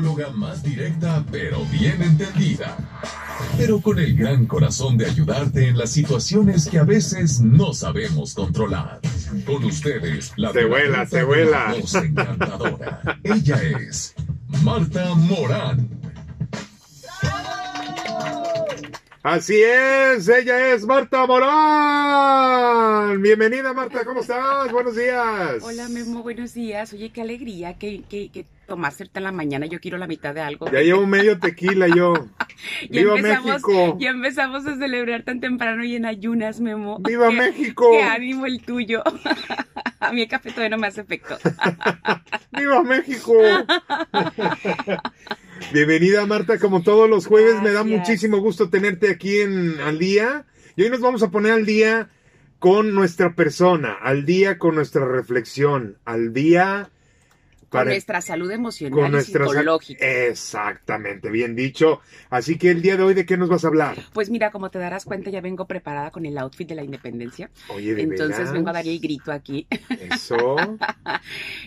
más directa pero bien entendida. Pero con el gran corazón de ayudarte en las situaciones que a veces no sabemos controlar. Con ustedes, la Se vuela, se vuela. encantadora. Ella es Marta Morán. Así es, ella es Marta Morán. Bienvenida Marta, ¿cómo estás? Buenos días. Hola Memo, buenos días. Oye, qué alegría que, que, que tomarse en la mañana. Yo quiero la mitad de algo. Ya llevo medio tequila yo. ¡Viva México! Ya empezamos a celebrar tan temprano y en ayunas, Memo. ¡Viva Qué- México! Qué ánimo el tuyo. A mí el café todavía no me hace efecto. ¡Viva México! Bienvenida Marta, como todos los jueves, me da muchísimo gusto tenerte aquí en Al Día. Y hoy nos vamos a poner al día con nuestra persona, al día con nuestra reflexión, al día Con para nuestra salud emocional con y nuestra psicológica. Exactamente, bien dicho. Así que el día de hoy, ¿de qué nos vas a hablar? Pues mira, como te darás cuenta, ya vengo preparada con el outfit de la independencia. Oye, ¿de Entonces veras? vengo a dar el grito aquí. Eso.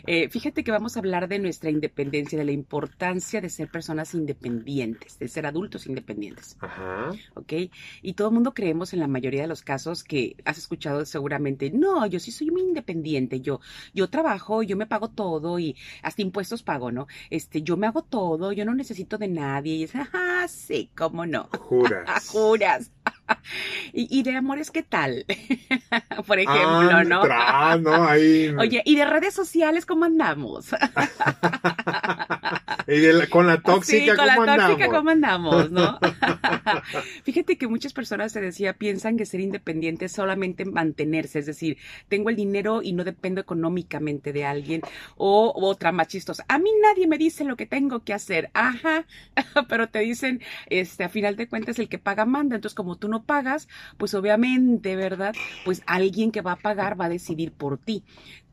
Eh, fíjate que vamos a hablar de nuestra independencia, de la importancia de ser personas independientes, de ser adultos independientes. Ajá. ¿ok? Y todo el mundo creemos en la mayoría de los casos que has escuchado seguramente, no, yo sí soy muy independiente, yo, yo trabajo, yo me pago todo y hasta impuestos pago, ¿no? Este, yo me hago todo, yo no necesito de nadie y es, ah, sí, cómo no. Juras. Juras. y, y de amores, ¿qué tal? Por ejemplo, ¿no? Antra, ¿no? Ahí. Oye, ¿y de redes sociales cómo andamos? La- con la tóxica, sí, con la ¿cómo tóxica, andamos? ¿cómo andamos, no? Fíjate que muchas personas se decía, piensan que ser independiente es solamente mantenerse, es decir, tengo el dinero y no dependo económicamente de alguien, o otra más chistosa, a mí nadie me dice lo que tengo que hacer, ajá, pero te dicen, este, a final de cuentas el que paga manda, entonces como tú no pagas, pues obviamente, ¿verdad? Pues alguien que va a pagar va a decidir por ti.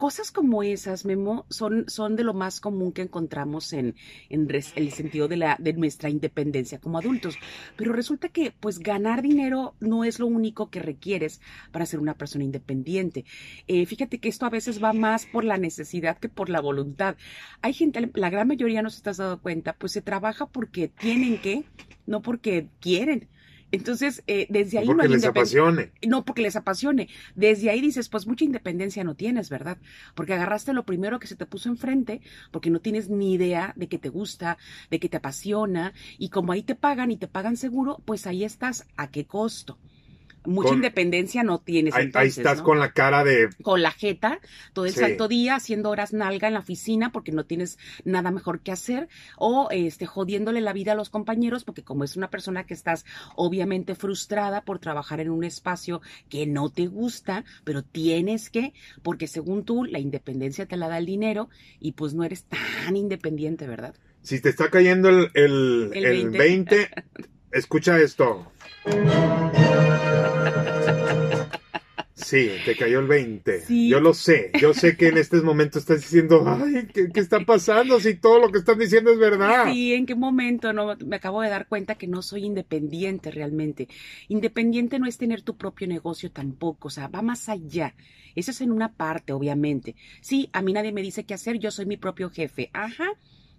Cosas como esas, Memo, son, son de lo más común que encontramos en, en el sentido de, la, de nuestra independencia como adultos. Pero resulta que, pues, ganar dinero no es lo único que requieres para ser una persona independiente. Eh, fíjate que esto a veces va más por la necesidad que por la voluntad. Hay gente, la gran mayoría no se te has dado cuenta, pues se trabaja porque tienen que, no porque quieren. Entonces, eh, desde ahí no Porque hay les apasione. no porque les apasione. Desde ahí dices, pues mucha independencia no tienes, ¿verdad? Porque agarraste lo primero que se te puso enfrente, porque no tienes ni idea de que te gusta, de que te apasiona, y como ahí te pagan y te pagan seguro, pues ahí estás. ¿A qué costo? Mucha Con- independencia no tienes. Ahí, ahí entonces, estás ¿no? con la cara de. con la jeta todo el Sí. santo día haciendo horas nalga en la oficina porque no tienes nada mejor que hacer o este jodiéndole la vida a los compañeros porque como es una persona que estás obviamente frustrada por trabajar en un espacio que no te gusta, pero tienes que porque según tú la independencia te la da el dinero y pues no eres tan independiente, ¿verdad? Si te está cayendo el, el, El el 20. 20, escucha esto. Sí, te cayó el 20. Sí. Yo lo sé. Yo sé que en este momento estás diciendo, ay, ¿qué, qué está pasando? Si todo lo que están diciendo es verdad. Sí, ¿en qué momento? No, me acabo de dar cuenta que no soy independiente realmente. Independiente no es tener tu propio negocio tampoco, o sea, va más allá. Eso es en una parte, obviamente. Sí, a mí nadie me dice qué hacer, yo soy mi propio jefe. Ajá.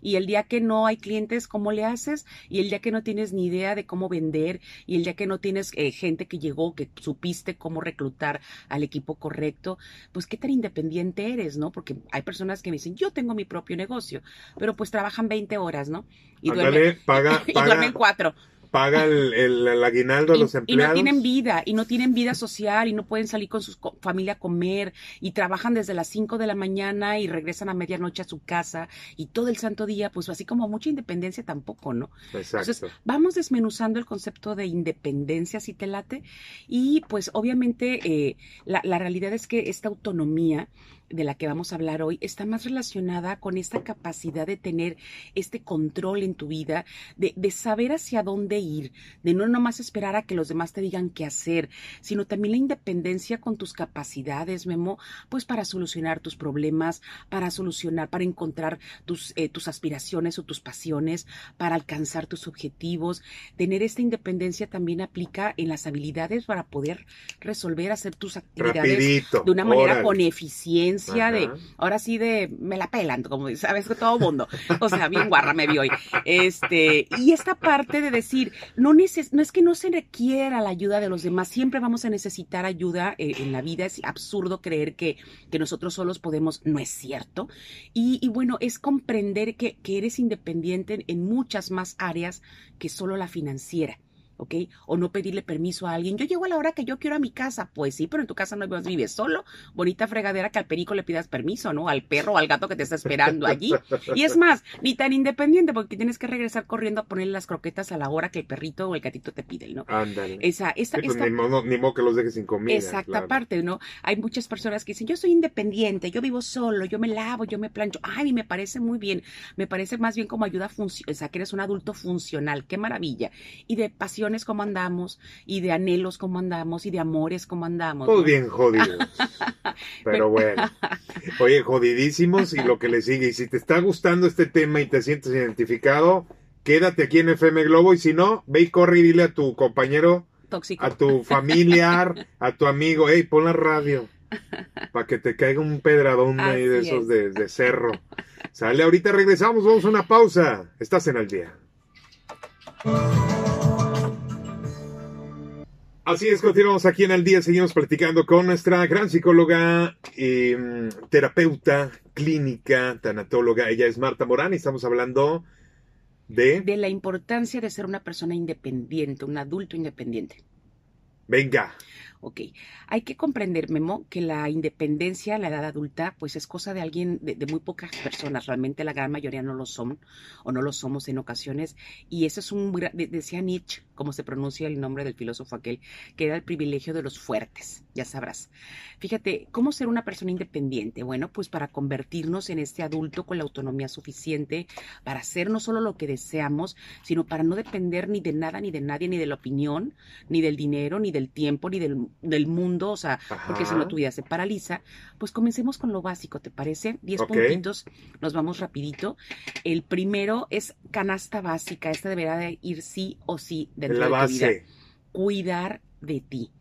Y el día que no hay clientes, ¿cómo le haces? Y el día que no tienes ni idea de cómo vender, y el día que no tienes eh, gente que llegó, que supiste cómo reclutar al equipo correcto, pues qué tan independiente eres, ¿no? Porque hay personas que me dicen, yo tengo mi propio negocio, pero pues trabajan 20 horas, ¿no? Y duermen, Ándale, paga, y duermen cuatro. Paga el, el- el aguinaldo a Y, los y empleados. no tienen vida, y no tienen vida social, y no pueden salir con su co- familia a comer, y trabajan desde las 5 de la mañana y regresan a medianoche a su casa, y todo el santo día, pues así como mucha independencia tampoco, ¿no? Exacto. Entonces, vamos desmenuzando el concepto de independencia, si te late, y pues obviamente eh, la, la realidad es que esta autonomía de la que vamos a hablar hoy está más relacionada con esta capacidad de tener este control en tu vida, de, de saber hacia dónde ir, de no nomás esperar a que los demás te digan qué hacer, sino también la independencia con tus capacidades, Memo, pues para solucionar tus problemas, para solucionar, para encontrar tus, eh, tus aspiraciones o tus pasiones, para alcanzar tus objetivos. Tener esta independencia también aplica en las habilidades para poder resolver, hacer tus actividades Rapidito. de una manera órale. con eficiencia de, ahora sí de, me la pelan, como sabes que todo mundo, o sea, bien guarra me vi hoy. Este, y esta parte de decir, no, neces no es que no se requiera la ayuda de los demás, siempre vamos a necesitar ayuda eh, en la vida, es absurdo creer que, que nosotros solos podemos, no es cierto. Y, bueno, es comprender que, que eres independiente en muchas más áreas que solo la financiera. ¿Ok? O no pedirle permiso a alguien. Yo llego a la hora que yo quiero a mi casa. Pues sí, pero en tu casa no vives solo. Bonita fregadera que al perico le pidas permiso, ¿no? Al perro o al gato que te está esperando allí. Y es más, ni tan independiente porque tienes que regresar corriendo a ponerle las croquetas a la hora que el perrito o el gatito te pide, ¿no? Ándale. Esa, esa, pues ni, modo, ni, modo, que los dejes sin comida. Exacta parte, ¿no? Hay muchas personas que dicen, yo soy independiente, yo vivo solo, yo me lavo, yo me plancho. Ay, me parece muy bien. Me parece más bien como ayuda funcional, o sea, que eres un adulto funcional. Qué maravilla. Y de pasiones como andamos y de anhelos como andamos y de amores como andamos. Todos bien jodidos. Pero bueno. Oye, jodidísimos y lo que le sigue. Y si te está gustando este tema y te sientes identificado, quédate aquí en FM Globo y si no, ve y corre y dile a tu compañero, Tóxico. a tu familiar, a tu amigo, hey, pon la radio para que te caiga un pedradón ahí de esos de, de cerro. Sale, ahorita regresamos, vamos a una pausa. Estás en el día. Así es, continuamos aquí en el día, seguimos platicando con nuestra gran psicóloga, mm, terapeuta clínica, tanatóloga. Ella es Marta Morán y estamos hablando de... De la importancia de ser una persona independiente, un adulto independiente. Venga. Ok, hay que comprender, Memo, que la independencia la edad adulta, pues es cosa de alguien, de, muy pocas personas, realmente la gran mayoría no lo son o no lo somos en ocasiones, y eso es un, decía Nietzsche, como se pronuncia el nombre del filósofo aquel, que era el privilegio de los fuertes, ya sabrás. Fíjate, ¿cómo ser una persona independiente? Bueno, pues para convertirnos en este adulto con la autonomía suficiente para hacer no solo lo que deseamos, sino para no depender ni de nada, ni de nadie, ni de la opinión, ni del dinero, ni del tiempo, ni del del mundo, o sea, porque si no tu vida se paraliza, pues comencemos con lo básico, ¿te parece? Diez puntitos, nos vamos rapidito. El primero es canasta básica, esta deberá de ir sí o sí dentro de tu vida. Cuidar de ti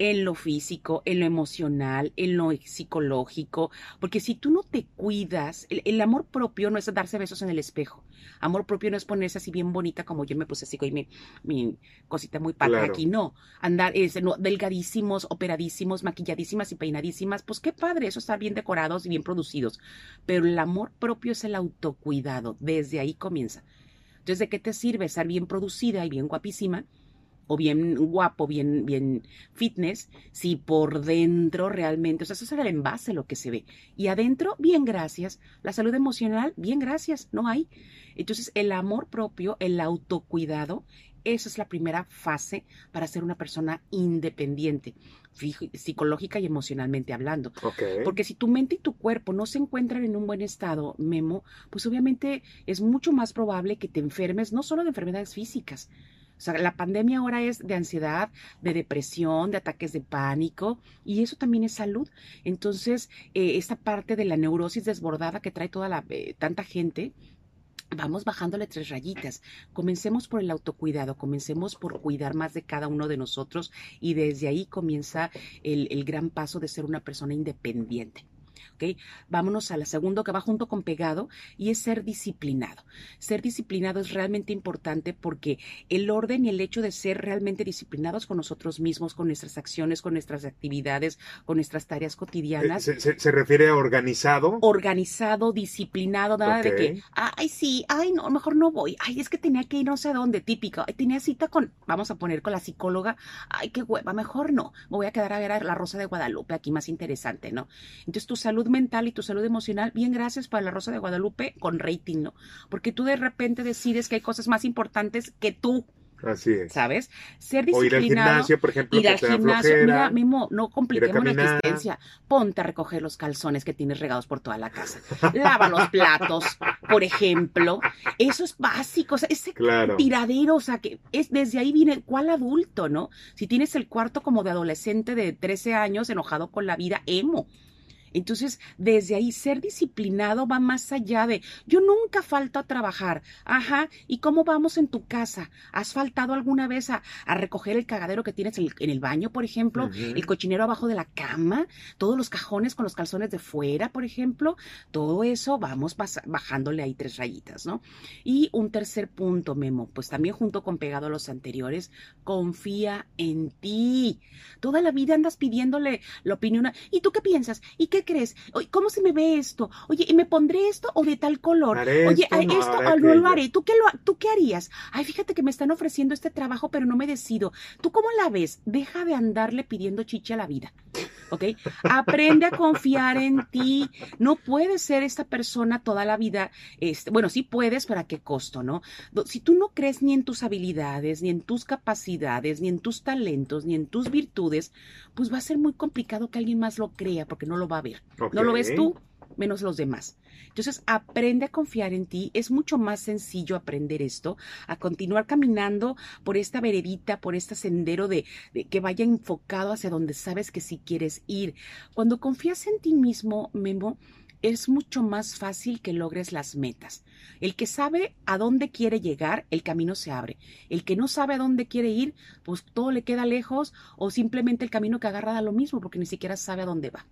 en lo físico, en lo emocional, en lo psicológico, porque si tú no te cuidas, el, amor propio no es darse besos en el espejo, amor propio no es ponerse así bien bonita como yo me puse así con mi, mi cosita muy pata aquí, no, andar es, no, delgadísimos, operadísimos, maquilladísimas y peinadísimas, pues qué padre, eso estar bien decorados y bien producidos, pero el amor propio es el autocuidado, desde ahí comienza. Entonces, ¿de qué te sirve estar bien producida y bien guapísima? O bien guapo, bien, bien fitness, si por dentro realmente, o sea, eso es el envase lo que se ve. Y adentro, bien gracias. La salud emocional, bien gracias, no hay. Entonces, el amor propio, el autocuidado, esa es la primera fase para ser una persona independiente, psicológica y emocionalmente hablando. Porque si tu mente y tu cuerpo no se encuentran en un buen estado, Memo, pues obviamente es mucho más probable que te enfermes, no solo de enfermedades físicas, o sea, la pandemia ahora es de ansiedad, de depresión, de ataques de pánico, y eso también es salud. Entonces, eh, esta parte de la neurosis desbordada que trae toda la eh, tanta gente, vamos bajándole tres rayitas. Comencemos por el autocuidado, comencemos por cuidar más de cada uno de nosotros y desde ahí comienza el gran paso de ser una persona independiente. Vámonos a la segunda que va junto con pegado y es ser disciplinado. Ser disciplinado es realmente importante porque el orden y el hecho de ser realmente disciplinados con nosotros mismos, con nuestras acciones, con nuestras actividades, con nuestras tareas cotidianas. Eh, ¿Se, refiere a organizado? Organizado, disciplinado, nada de que, ay, sí, ay, no, mejor no voy, ay, es que tenía que ir no sé dónde, típico, tenía cita con, vamos a poner con la psicóloga, ay, qué hueva, mejor no, me voy a quedar a ver a la Rosa de Guadalupe, aquí más interesante, ¿no? Entonces tu salud mental y tu salud emocional, bien gracias para la Rosa de Guadalupe con rating, ¿no? Porque tú de repente decides que hay cosas más importantes que tú. Así es. ¿Sabes? Ser disciplinado. O ir al gimnasio, por ejemplo. Ir al gimnasio. Mira, Mimo, no compliquemos la existencia. Ponte a recoger los calzones que tienes regados por toda la casa. Lava los platos, por ejemplo. Eso es básico. O sea, ese tiradero, o sea, que es desde ahí viene, ¿cuál adulto, no? Si tienes el cuarto como de adolescente de 13 años enojado con la vida, emo Entonces, desde ahí, ser disciplinado va más allá de, yo nunca falto a trabajar. Ajá, ¿y cómo vamos en tu casa? ¿Has faltado alguna vez a, recoger el cagadero que tienes en el, baño, por ejemplo? El cochinero abajo de la cama, todos los cajones con los calzones de fuera, por ejemplo. Todo eso vamos bajándole ahí tres rayitas, ¿no? Y un tercer punto, Memo, pues también junto con pegado a los anteriores, confía en ti. Toda la vida andas pidiéndole la opinión. ¿Y tú qué piensas? ¿Y qué crees? ¿Cómo se me ve esto? Oye, ¿y me pondré esto o de tal color? Oye, esto, no, esto no lo haré. ¿Tú qué, lo, ¿Tú qué harías? Ay, fíjate que me están ofreciendo este trabajo, pero no me decido. ¿Tú cómo la ves? Deja de andarle pidiendo chicha a la vida. ¿Ok? Aprende a confiar en ti. No puedes ser esta persona toda la vida. Este, bueno, sí puedes, pero ¿a qué costo, no? Si tú no crees ni en tus habilidades, ni en tus capacidades, ni en tus talentos, ni en tus virtudes, pues va a ser muy complicado que alguien más lo crea porque no lo va a ver. No lo ves tú, menos los demás. Entonces, aprende a confiar en ti. Es mucho más sencillo aprender esto, a continuar caminando por esta veredita, por este sendero de, que vaya enfocado hacia donde sabes que sí quieres ir. Cuando confías en ti mismo, Memo, es mucho más fácil que logres las metas. El que sabe a dónde quiere llegar, el camino se abre. El que no sabe a dónde quiere ir, pues todo le queda lejos o simplemente el camino que agarra da lo mismo porque ni siquiera sabe a dónde va.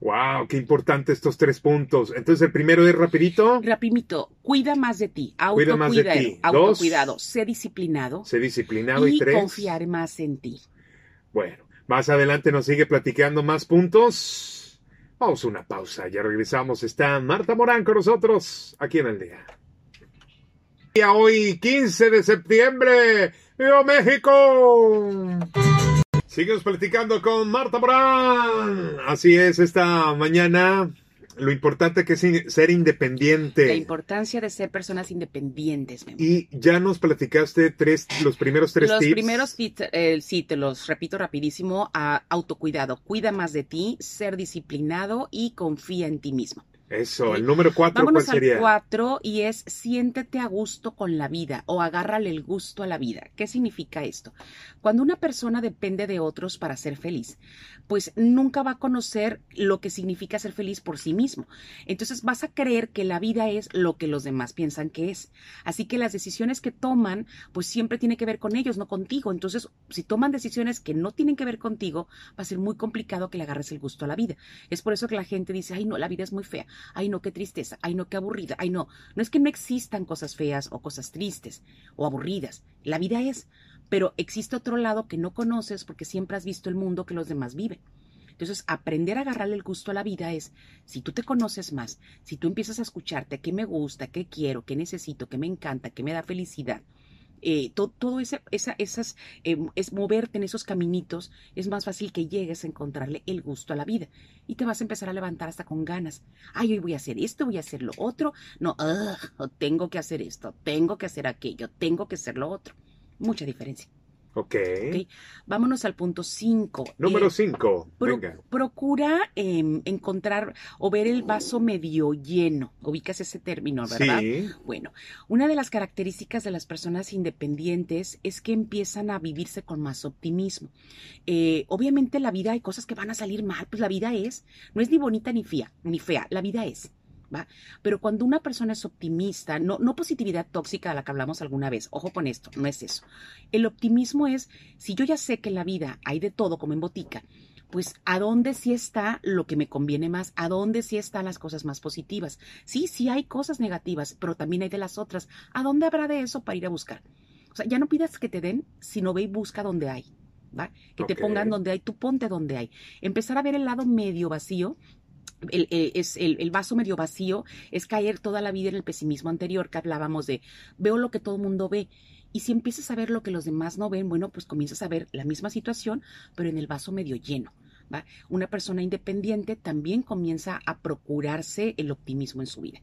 Wow, qué importante estos tres puntos. Entonces el primero es rapidito. Rapidito, cuida más de ti, autocuidado, más de ti. autocuidado, sé disciplinado. Sé disciplinado y, y confiar más en ti. Bueno, más adelante nos sigue platicando más puntos. Vamos a una pausa, ya regresamos. Está Marta Morán con nosotros aquí en el día. Y hoy, 15 de septiembre, ¡Viva México! Seguimos platicando con Marta Morán. Así es, esta mañana lo importante que es ser independiente. La importancia de ser personas independientes. Y ya nos platicaste tres, los primeros tres tips. Los primeros tips, eh, sí, te los repito rapidísimo, a autocuidado. Cuida más de ti, ser disciplinado y confía en ti mismo. Eso, el número cuatro, Vámonos ¿cuál sería? al cuatro y es siéntete a gusto con la vida o agárrale el gusto a la vida. ¿Qué significa esto? Cuando una persona depende de otros para ser feliz, pues nunca va a conocer lo que significa ser feliz por sí mismo. Entonces vas a creer que la vida es lo que los demás piensan que es. Así que las decisiones que toman, pues siempre tiene que ver con ellos, no contigo. Entonces, si toman decisiones que no tienen que ver contigo, va a ser muy complicado que le agarres el gusto a la vida. Es por eso que la gente dice, ay no, la vida es muy fea ay no, qué tristeza, ay no, qué aburrida, ay no. No es que no existan cosas feas o cosas tristes o aburridas, la vida es, pero existe otro lado que no conoces porque siempre has visto el mundo que los demás viven. Entonces, aprender a agarrarle el gusto a la vida es, si tú te conoces más, si tú empiezas a escucharte qué me gusta, qué quiero, qué necesito, qué me encanta, qué me da felicidad, eh, todo, ese, esa, esas, em, es moverte en esos caminitos, es más fácil que llegues a encontrarle el gusto a la vida. Y te vas a empezar a levantar hasta con ganas. Ay, hoy voy a hacer esto, voy a hacer lo otro. No, tengo que hacer esto, tengo que hacer aquello, tengo que hacer lo otro. Mucha diferencia. Ok. Vámonos al punto 5. Número 5. Eh, procura em, encontrar o ver el vaso medio lleno. Ubicas ese término, ¿verdad? Sí. Bueno, una de las características de las personas independientes es que empiezan a vivirse con más optimismo. Eh, obviamente la vida hay cosas que van a salir mal, pues la vida es, no es ni bonita ni fea, ni fea, la vida es. Pero cuando una persona es optimista, no, no positividad tóxica a la que hablamos alguna vez, ojo con esto, no es eso. El optimismo es, si yo ya sé que en la vida hay de todo como en botica, pues a dónde sí está lo que me conviene más, a dónde sí están las cosas más positivas. Sí, sí hay cosas negativas, pero también hay de las otras. ¿A dónde habrá de eso para ir a buscar? O sea, ya no pidas que te den, sino ve y busca donde hay. ¿va? Que te pongan donde hay, tú ponte donde hay. Empezar a ver el lado medio vacío el, es el, vaso medio vacío, es caer toda la vida en el pesimismo anterior que hablábamos de veo lo que todo el mundo ve. Y si empiezas a ver lo que los demás no ven, bueno, pues comienzas a ver la misma situación, pero en el vaso medio lleno. ¿va? Una persona independiente también comienza a procurarse el optimismo en su vida.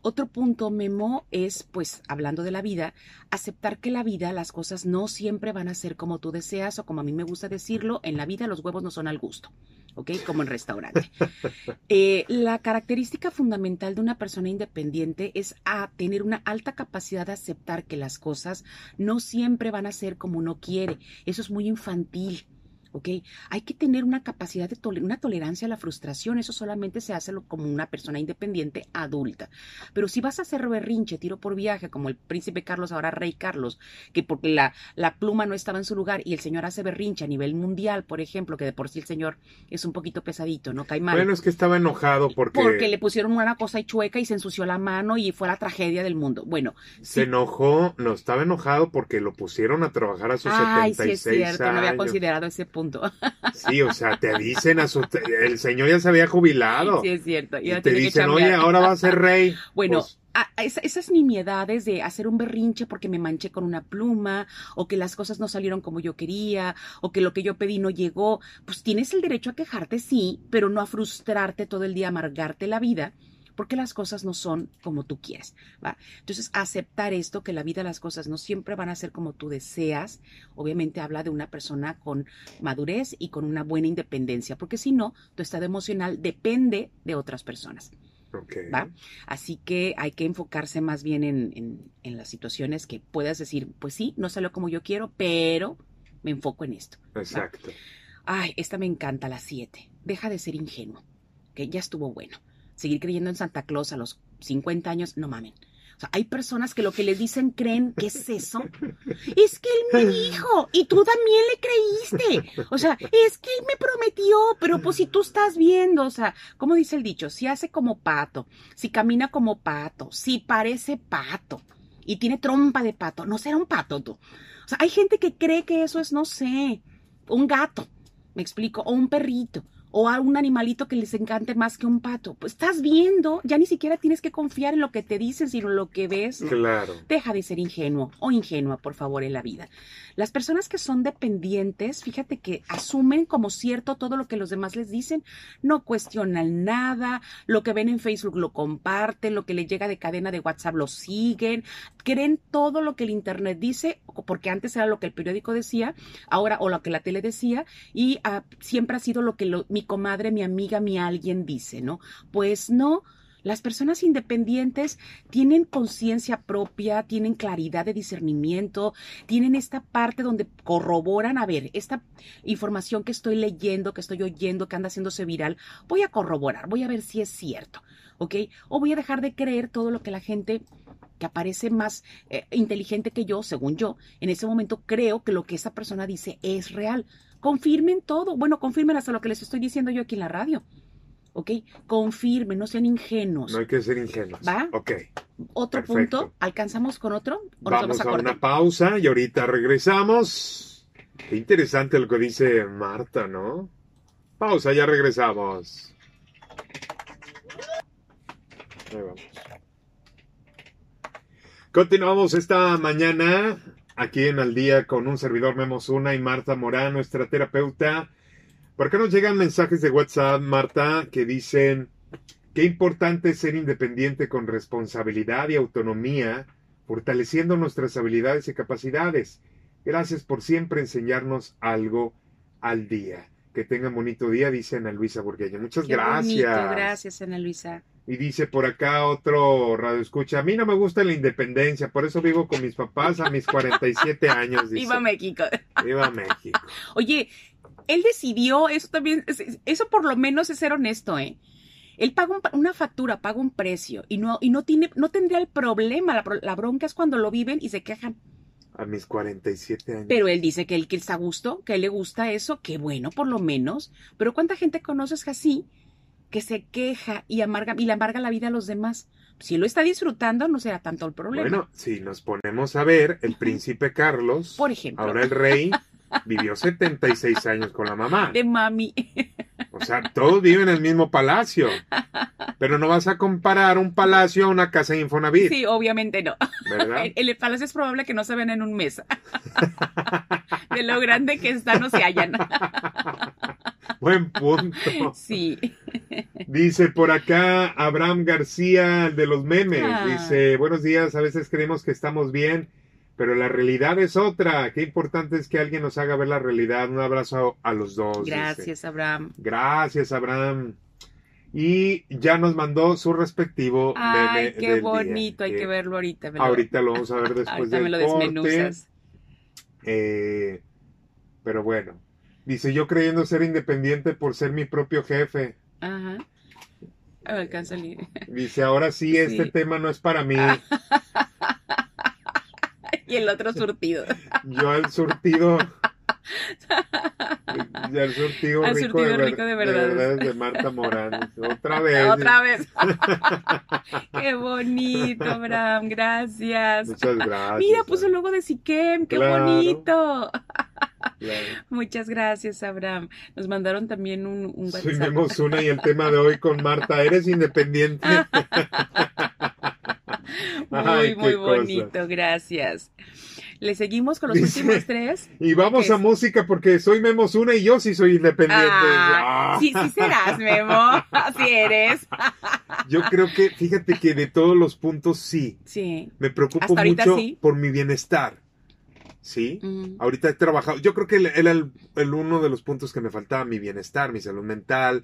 Otro punto, Memo, es, pues, hablando de la vida, aceptar que la vida, las cosas no siempre van a ser como tú deseas o como a mí me gusta decirlo, en la vida los huevos no son al gusto. ¿ok? Como en restaurante. Eh, la característica fundamental de una persona independiente es a tener una alta capacidad de aceptar que las cosas no siempre van a ser como uno quiere. Eso es muy infantil. ¿Ok? Hay que tener una capacidad de toler una tolerancia a la frustración, eso solamente se hace como una persona independiente adulta. Pero si vas a hacer berrinche, tiro por viaje, como el príncipe Carlos, ahora rey Carlos, que porque la, la pluma no estaba en su lugar y el señor hace berrinche a nivel mundial, por ejemplo, que de por sí el señor es un poquito pesadito, ¿no? Cae mal. Bueno, es que estaba enojado porque... Porque le pusieron una cosa y chueca y se ensució la mano y fue la tragedia del mundo. Bueno. Se enojó, no, estaba enojado porque lo pusieron a trabajar a sus Ay, 76 sí es cierto, no había considerado ese punto. Sí, o sea, te dicen a su... El señor ya se había jubilado. Sí, es cierto. Y, te dicen, oye, ahora va a ser rey. Bueno, pues esas nimiedades de hacer un berrinche porque me manché con una pluma, o que las cosas no salieron como yo quería, o que lo que yo pedí no llegó, pues tienes el derecho a quejarte, sí, pero no a frustrarte todo el día, amargarte la vida porque las cosas no son como tú quieres. ¿va? Entonces, aceptar esto, que la vida, las cosas no siempre van a ser como tú deseas, obviamente habla de una persona con madurez y con una buena independencia, porque si no, tu estado emocional depende de otras personas. ¿va? Así que hay que enfocarse más bien en, en, las situaciones que puedas decir, pues sí, no salió como yo quiero, pero me enfoco en esto. Exacto. Ay, esta me encanta, la 7. Deja de ser ingenuo, que ya estuvo bueno seguir creyendo en Santa Claus a los 50 años, no mamen. O sea, hay personas que lo que les dicen creen que es eso. Es que él me dijo y tú también le creíste. O sea, es que él me prometió, pero pues si tú estás viendo, o sea, ¿cómo dice el dicho? Si hace como pato, si camina como pato, si parece pato y tiene trompa de pato, no será un pato tú. O sea, hay gente que cree que eso es, no sé, un gato, me explico, o un perrito o a un animalito que les encante más que un pato. Pues estás viendo, ya ni siquiera tienes que confiar en lo que te dicen, sino en lo que ves. Claro. Deja de ser ingenuo o ingenua, por favor, en la vida. Las personas que son dependientes, fíjate que asumen como cierto todo lo que los demás les dicen, no cuestionan nada, lo que ven en Facebook lo comparten, lo que les llega de cadena de WhatsApp lo siguen, creen todo lo que el Internet dice, porque antes era lo que el periódico decía, ahora o lo que la tele decía, y ah, siempre ha sido lo que lo, mi comadre, mi amiga, mi alguien dice, ¿no? Pues no. Las personas independientes tienen conciencia propia, tienen claridad de discernimiento, tienen esta parte donde corroboran, a ver, esta información que estoy leyendo, que estoy oyendo, que anda haciéndose viral, voy a corroborar, voy a ver si es cierto, ¿ok? O voy a dejar de creer todo lo que la gente que aparece más eh, inteligente que yo, según yo, en ese momento creo que lo que esa persona dice es real. Confirmen todo. Bueno, confirmen hasta lo que les estoy diciendo yo aquí en la radio. ¿Ok? Confirmen, no sean ingenuos. No hay que ser ingenuos. ¿Va? Ok. Otro punto. ¿Alcanzamos con otro? vamos, a, una pausa y ahorita regresamos. Qué interesante lo que dice Marta, ¿no? Pausa, ya regresamos. Ahí vamos. Continuamos esta mañana aquí en Al Día con un servidor Memo Zuna y Marta Morán, nuestra terapeuta. ¿Por qué nos llegan mensajes de WhatsApp, Marta, que dicen qué importante es ser independiente con responsabilidad y autonomía, fortaleciendo nuestras habilidades y capacidades? Gracias por siempre enseñarnos algo al día. Que tengan bonito día, dice Ana Luisa Burgueño. Muchas gracias. gracias, Ana Luisa. Y dice por acá otro radio escucha, a mí no me gusta la independencia, por eso vivo con mis papás a mis 47 años. Dice. Viva México. Viva México. Oye, él decidió, eso también, eso por lo menos es ser honesto, ¿eh? Él paga una factura, paga un precio y no, y no tiene, no tendría el problema, la, la, bronca es cuando lo viven y se quejan. A mis 47 años. Pero él dice que él, que está a gusto, que él le gusta eso, que bueno, por lo menos. Pero ¿cuánta gente conoces así? que se queja y amarga y le amarga la vida a los demás. Si lo está disfrutando, no será tanto el problema. Bueno, si nos ponemos a ver, el príncipe Carlos, por ejemplo, ahora el rey, vivió 76 años con la mamá. De mami. O sea, todos viven en el mismo palacio. Pero no vas a comparar un palacio a una casa de Infonavit. Sí, obviamente no. ¿Verdad? El, palacio es probable que no se ven en un mes. De lo grande que está, no se hallan. Buen punto. Sí. Dice por acá Abraham García, de los memes. Ah. Dice, buenos días, a veces creemos que estamos bien, pero la realidad es otra. Qué importante es que alguien nos haga ver la realidad. Un abrazo a, los dos. Gracias, Abraham. Gracias, Abraham. Y ya nos mandó su respectivo Ay, qué bonito, hay que verlo ahorita. ahorita lo vamos a ver después ahorita me lo desmenuzas. Eh, pero bueno, Dice, yo creyendo ser independiente por ser mi propio jefe. Ajá. Alcanza Dice, ahora sí, este tema no es para mí. y el otro surtido. Yo el surtido. Y el surtido, rico, de rico, de, verdad. De, Marta Morán. Otra vez. Otra vez. Qué bonito, Abraham. Gracias. Muchas gracias. Mira, puso el logo de Siquem. Qué bonito. Muchas gracias, Abraham. Nos mandaron también un, un WhatsApp. una y el tema de hoy con Marta. ¿Eres independiente? muy, muy bonito, gracias. Le seguimos con los últimos tres. Y vamos a música porque soy Memo una y yo sí soy independiente. Ah, sí, sí serás, Memo. Así eres. yo creo que, fíjate que de todos los puntos sí. Sí. Me preocupo mucho por mi bienestar. ¿sí? Ahorita he trabajado, yo creo que era el, uno de los puntos que me faltaba, mi bienestar, mi salud mental,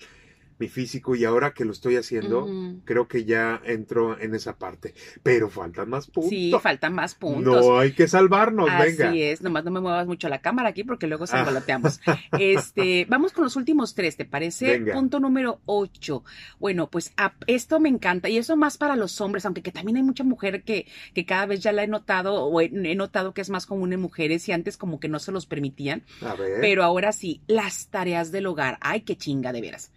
mi físico y ahora que lo estoy haciendo, creo que ya entro en esa parte. Pero faltan más puntos. Sí, faltan más puntos. No hay que salvarnos, venga. Así es, nomás no me muevas mucho la cámara aquí porque luego se engoloteamos. este, vamos con los últimos tres, ¿te parece? Punto número ocho. Bueno, pues esto me encanta y eso más para los hombres, aunque que también hay mucha mujer que, que cada vez ya la he notado o he, notado que es más común en mujeres y antes como que no se los permitían. A ver. Pero ahora sí, las tareas del hogar. Ay, qué chinga de veras.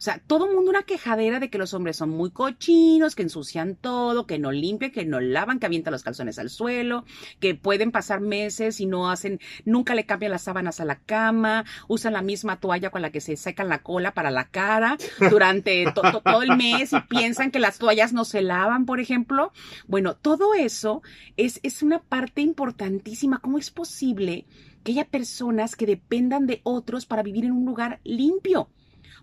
O sea, todo el mundo una quejadera de que los hombres son muy cochinos, que ensucian todo, que no limpian, que no lavan, que avientan los calzones al suelo, que pueden pasar meses y no hacen, nunca le cambian las sábanas a la cama, usan la misma toalla con la que se secan la cola para la cara durante todo el mes y piensan que las toallas no se lavan, por ejemplo. Bueno, todo eso es, es una parte importantísima. ¿Cómo es posible que haya personas que dependan de otros para vivir en un lugar limpio?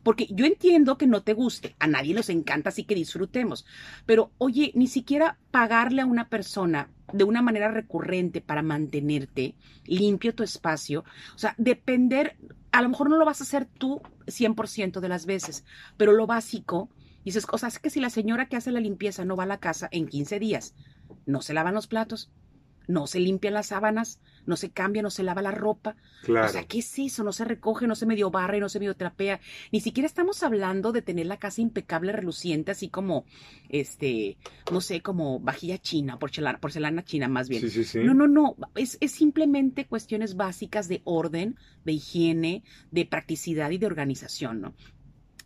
Porque yo entiendo que no te guste, a nadie nos encanta, así que disfrutemos. Pero oye, ni siquiera pagarle a una persona de una manera recurrente para mantenerte limpio tu espacio, o sea, depender, a lo mejor no lo vas a hacer tú 100% de las veces, pero lo básico, dices, es que si la señora que hace la limpieza no va a la casa en 15 días, no se lavan los platos, no se limpian las sábanas, no se cambia, no se lava la ropa. Claro. O sea, ¿qué es eso? No se recoge, no se medio barre, no se medio trapea. Ni siquiera estamos hablando de tener la casa impecable, reluciente, así como, este, no sé, como vajilla china, porcelana, porcelana china más bien. Sí, sí, sí. No, no, no. Es, es simplemente cuestiones básicas de orden, de higiene, de practicidad y de organización, ¿no?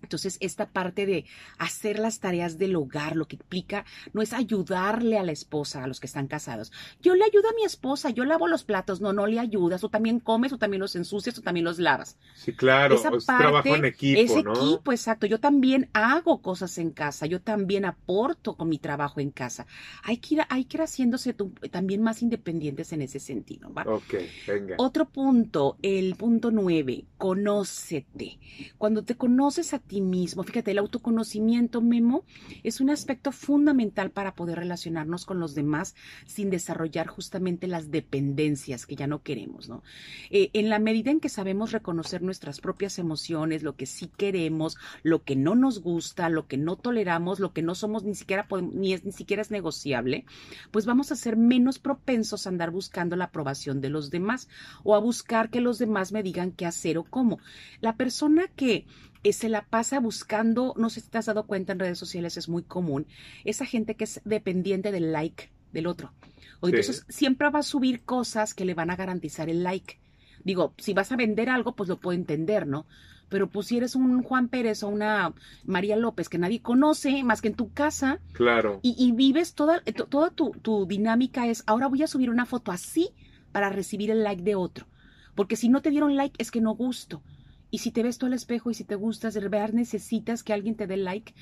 Entonces, esta parte de hacer las tareas del hogar, lo que implica no es ayudarle a la esposa, a los que están casados. Yo le ayudo a mi esposa, yo lavo los platos, no, no le ayudas, tú también comes, tú también los ensucias, tú también los lavas. Sí, claro, es trabajo en equipo, es equipo, exacto. Yo también hago cosas en casa, yo también aporto con mi trabajo en casa. Hay que ir, hay que ir haciéndose también más independientes en ese sentido. ¿va? Ok, venga. Otro punto, el punto nueve, conócete. Cuando te conoces a ti mismo. Fíjate, el autoconocimiento, Memo, es un aspecto fundamental para poder relacionarnos con los demás sin desarrollar justamente las dependencias que ya no queremos, ¿no? Eh, en la medida en que sabemos reconocer nuestras propias emociones, lo que sí queremos, lo que no nos gusta, lo que no toleramos, lo que no somos ni siquiera ni es ni siquiera es negociable, pues vamos a ser menos propensos a andar buscando la aprobación de los demás o a buscar que los demás me digan qué hacer o cómo. La persona que eh, se la pasa buscando, no sé si te has dado cuenta en redes sociales, es muy común, esa gente que es dependiente del like del otro. O entonces siempre va a subir cosas que le van a garantizar el like. Digo, si vas a vender algo, pues lo puedo entender, ¿no? Pero pues si eres un Juan Pérez o una María López que nadie conoce más que en tu casa. Claro. Y, vives toda, eh, toda tu, tu dinámica es, ahora voy a subir una foto así para recibir el like de otro. Porque si no te dieron like es que no gusto. Y si te ves tú al espejo y si te gustas, de verdad necesitas que alguien te dé like.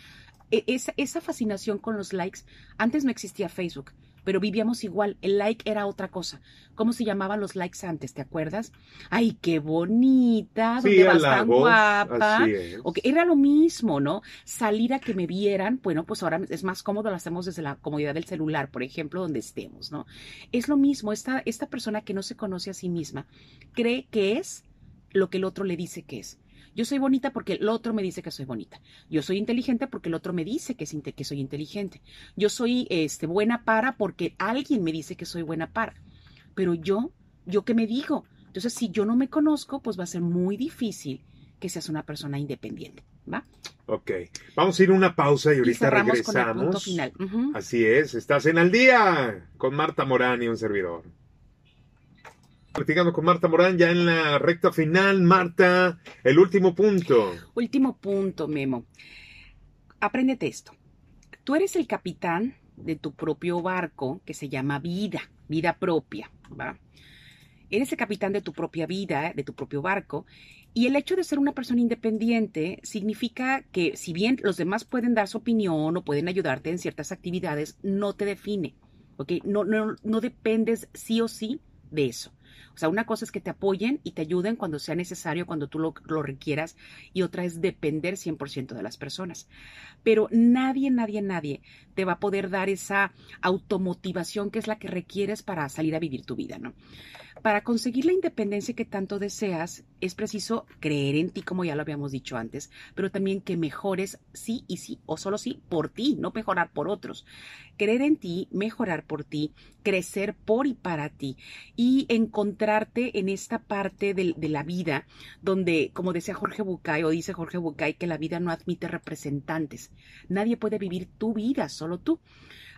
E, esa, esa fascinación con los likes, antes no existía Facebook, pero vivíamos igual. El like era otra cosa. ¿Cómo se llamaban los likes antes? ¿Te acuerdas? Ay, qué bonita, sí, vas tan guapa. era lo mismo, ¿no? Salir a que me vieran, bueno, pues ahora es más cómodo, lo hacemos desde la comodidad del celular, por ejemplo, donde estemos, ¿no? Es lo mismo, esta, esta persona que no se conoce a sí misma cree que es lo que el otro le dice que es. Yo soy bonita porque el otro me dice que soy bonita. Yo soy inteligente porque el otro me dice que, que soy inteligente. Yo soy este, buena para porque alguien me dice que soy buena para. Pero yo, ¿yo qué me digo? Entonces, si yo no me conozco, pues va a ser muy difícil que seas una persona independiente, ¿va? Ok, vamos a ir a una pausa y ahorita regresamos. final. Así es, estás en Al Día con Marta Morán y un servidor. Platicando con Marta Morán ya en la recta final. Marta, el último punto. Último punto, Memo. Apréndete esto. Tú eres el capitán de tu propio barco que se llama vida, vida propia, ¿va? Eres el capitán de tu propia vida, de tu propio barco, y el hecho de ser una persona independiente significa que si bien los demás pueden dar su opinión o pueden ayudarte en ciertas actividades, no te define, ¿ok? No, no, no dependes sí o sí de eso. O sea, una cosa es que te apoyen y te ayuden cuando sea necesario, cuando tú lo, lo requieras, y otra es depender 100% de las personas. Pero nadie, nadie, nadie te va a poder dar esa automotivación que es la que requieres para salir a vivir tu vida, ¿no? Para conseguir la independencia que tanto deseas, es preciso creer en ti, como ya lo habíamos dicho antes, pero también que mejores sí y sí, o solo sí, por ti, no mejorar por otros. Creer en ti, mejorar por ti, crecer por y para ti y encontrarte en esta parte de, la vida donde, como decía Jorge Bucay, o dice Jorge Bucay, que la vida no admite representantes. Nadie puede vivir tu vida, solo tú.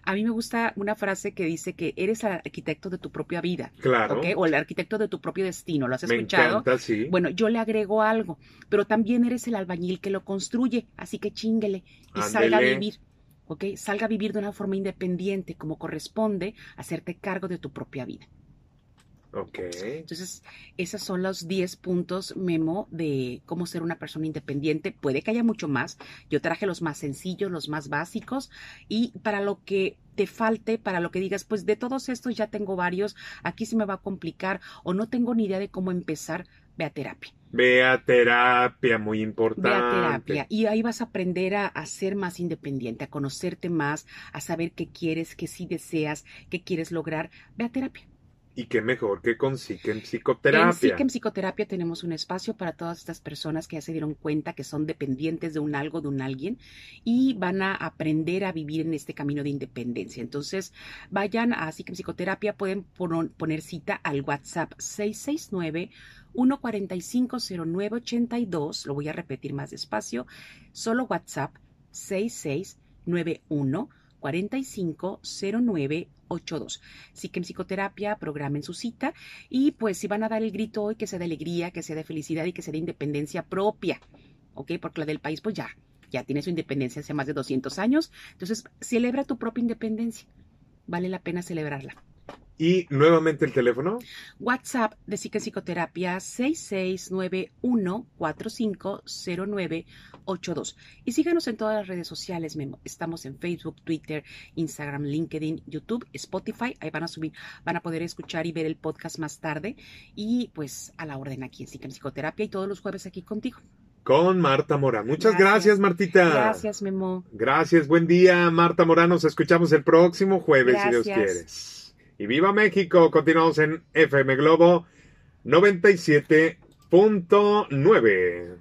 A mí me gusta una frase que dice que eres el arquitecto de tu propia vida. Claro. O el arquitecto de tu propio destino. ¿Lo has escuchado? Me encanta, sí. Bueno, yo le agrego algo, pero también eres el albañil que lo construye, así que chinguele y salga a vivir. ¿Ok? Salga a vivir de una forma independiente, como corresponde, hacerte cargo de tu propia vida. Ok. Entonces, esos son los 10 puntos memo de cómo ser una persona independiente. Puede que haya mucho más. Yo traje los más sencillos, los más básicos. Y para lo que te falte, para lo que digas, pues de todos estos ya tengo varios, aquí se me va a complicar o no tengo ni idea de cómo empezar, ve a terapia. Ve a terapia, muy importante. Ve a terapia. Y ahí vas a aprender a, a, ser más independiente, a conocerte más, a saber qué quieres, qué sí deseas, qué quieres lograr. Ve a terapia. Y qué mejor que con Psique Psicoterapia. En Psique Psicoterapia tenemos un espacio para todas estas personas que ya se dieron cuenta que son dependientes de un algo, de un alguien, y van a aprender a vivir en este camino de independencia. Entonces, vayan a Psique Psicoterapia, pueden poner cita al WhatsApp 669 1450982, lo voy a repetir más despacio, solo WhatsApp 6691 450982. Sí que en psicoterapia programen su cita y pues si van a dar el grito hoy que sea de alegría, que sea de felicidad y que sea de independencia propia, ¿ok? Porque la del país pues ya, ya tiene su independencia hace más de 200 años, entonces celebra tu propia independencia, vale la pena celebrarla. Y nuevamente el teléfono. WhatsApp de Psique Psicoterapia 6691450982. Y síganos en todas las redes sociales. Estamos en Facebook, Twitter, Instagram, LinkedIn, YouTube, Spotify. Ahí van a subir, van a poder escuchar y ver el podcast más tarde. Y pues a la orden aquí en Psique Psicoterapia y todos los jueves aquí contigo con Marta Morán. Muchas gracias, Martita. Gracias, Memo. Gracias, buen día, Marta Morán. Nos escuchamos el próximo jueves, si Dios quiere. Y viva México, continuamos en FM Globo 97.9.